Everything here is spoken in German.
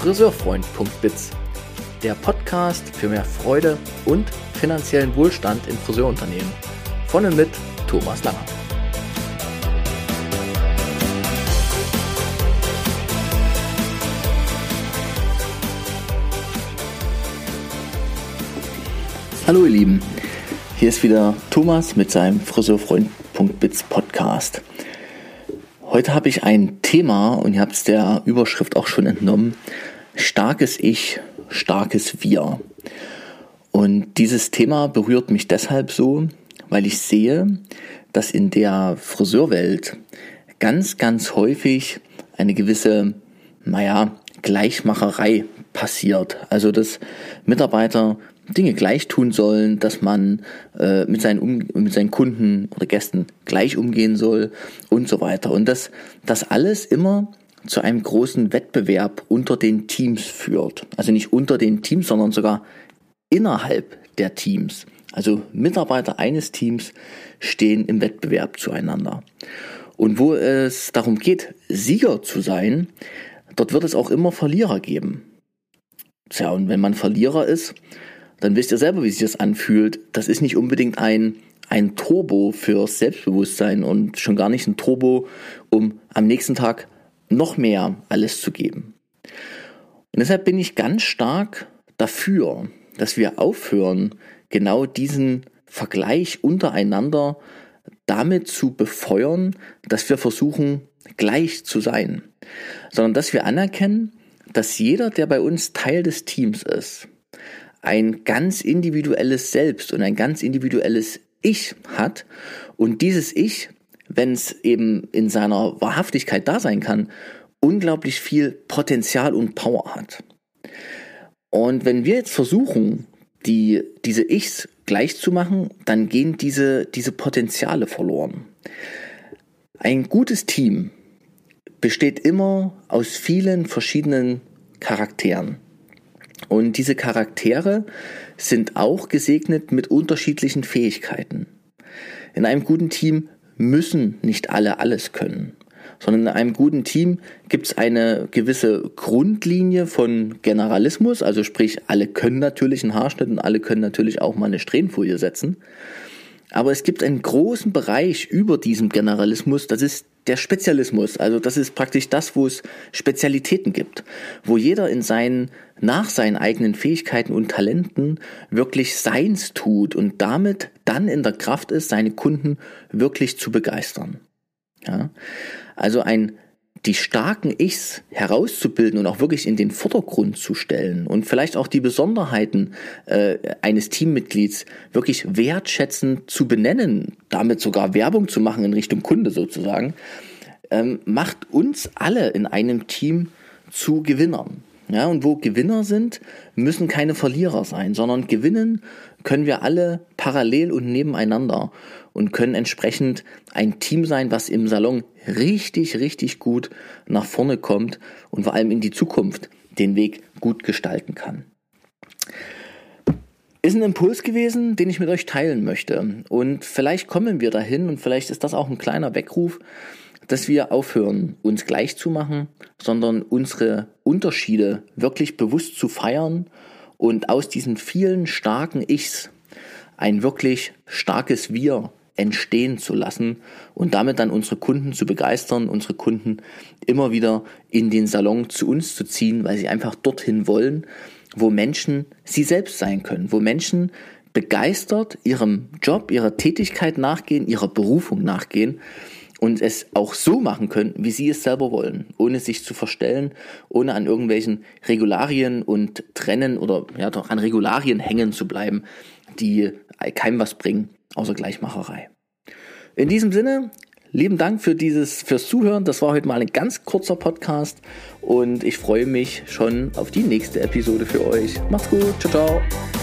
Friseurfreund.biz, der Podcast für mehr Freude und finanziellen Wohlstand in Friseurunternehmen. Von und mit Thomas Langer. Hallo ihr Lieben, hier ist wieder Thomas mit seinem Friseurfreund.biz Podcast. Heute habe ich ein Thema und ihr habt es der Überschrift auch schon entnommen. Starkes Ich, starkes Wir. Und dieses Thema berührt mich deshalb so, weil ich sehe, dass in der Friseurwelt ganz, ganz häufig eine gewisse, naja, Gleichmacherei passiert. Also dass Mitarbeiter Dinge gleich tun sollen, dass man äh, mit, seinen um mit seinen Kunden oder Gästen gleich umgehen soll und so weiter. Und dass das alles immer zu einem großen Wettbewerb unter den Teams führt. Also nicht unter den Teams, sondern sogar innerhalb der Teams. Also Mitarbeiter eines Teams stehen im Wettbewerb zueinander. Und wo es darum geht, Sieger zu sein, dort wird es auch immer Verlierer geben. Tja, und wenn man Verlierer ist, dann wisst ihr selber, wie sich das anfühlt. Das ist nicht unbedingt ein, ein Turbo fürs Selbstbewusstsein und schon gar nicht ein Turbo, um am nächsten Tag noch mehr alles zu geben. Und deshalb bin ich ganz stark dafür, dass wir aufhören, genau diesen Vergleich untereinander damit zu befeuern, dass wir versuchen, gleich zu sein, sondern dass wir anerkennen, dass jeder, der bei uns Teil des Teams ist, ein ganz individuelles Selbst und ein ganz individuelles Ich hat und dieses Ich, wenn es eben in seiner Wahrhaftigkeit da sein kann, unglaublich viel Potenzial und Power hat. Und wenn wir jetzt versuchen, die, diese Ichs gleich zu machen, dann gehen diese, diese Potenziale verloren. Ein gutes Team besteht immer aus vielen verschiedenen Charakteren. Und diese Charaktere sind auch gesegnet mit unterschiedlichen Fähigkeiten. In einem guten Team müssen nicht alle alles können, sondern in einem guten Team gibt es eine gewisse Grundlinie von Generalismus, also sprich, alle können natürlich einen Haarschnitt und alle können natürlich auch mal eine Strähnfolie setzen. Aber es gibt einen großen Bereich über diesem Generalismus, das ist der Spezialismus. Also das ist praktisch das, wo es Spezialitäten gibt, wo jeder in seinen, nach seinen eigenen Fähigkeiten und Talenten wirklich seins tut und damit dann in der Kraft ist, seine Kunden wirklich zu begeistern. Ja? Also ein die starken Ichs herauszubilden und auch wirklich in den Vordergrund zu stellen und vielleicht auch die Besonderheiten äh, eines Teammitglieds wirklich wertschätzend zu benennen, damit sogar Werbung zu machen in Richtung Kunde sozusagen, ähm, macht uns alle in einem Team zu Gewinnern. Ja, und wo Gewinner sind, müssen keine Verlierer sein, sondern gewinnen können wir alle parallel und nebeneinander und können entsprechend ein Team sein, was im Salon richtig, richtig gut nach vorne kommt und vor allem in die Zukunft den Weg gut gestalten kann. Ist ein Impuls gewesen, den ich mit euch teilen möchte. Und vielleicht kommen wir dahin und vielleicht ist das auch ein kleiner Weckruf, dass wir aufhören, uns gleich zu machen, sondern unsere Unterschiede wirklich bewusst zu feiern und aus diesen vielen starken Ichs ein wirklich starkes Wir entstehen zu lassen und damit dann unsere Kunden zu begeistern, unsere Kunden immer wieder in den Salon zu uns zu ziehen, weil sie einfach dorthin wollen, wo Menschen sie selbst sein können, wo Menschen begeistert ihrem Job, ihrer Tätigkeit nachgehen, ihrer Berufung nachgehen und es auch so machen können, wie sie es selber wollen, ohne sich zu verstellen, ohne an irgendwelchen Regularien und Trennen oder ja doch an Regularien hängen zu bleiben, die keinem was bringen, außer Gleichmacherei. In diesem Sinne, lieben Dank für dieses, fürs Zuhören. Das war heute mal ein ganz kurzer Podcast und ich freue mich schon auf die nächste Episode für euch. Macht's gut. Ciao, ciao.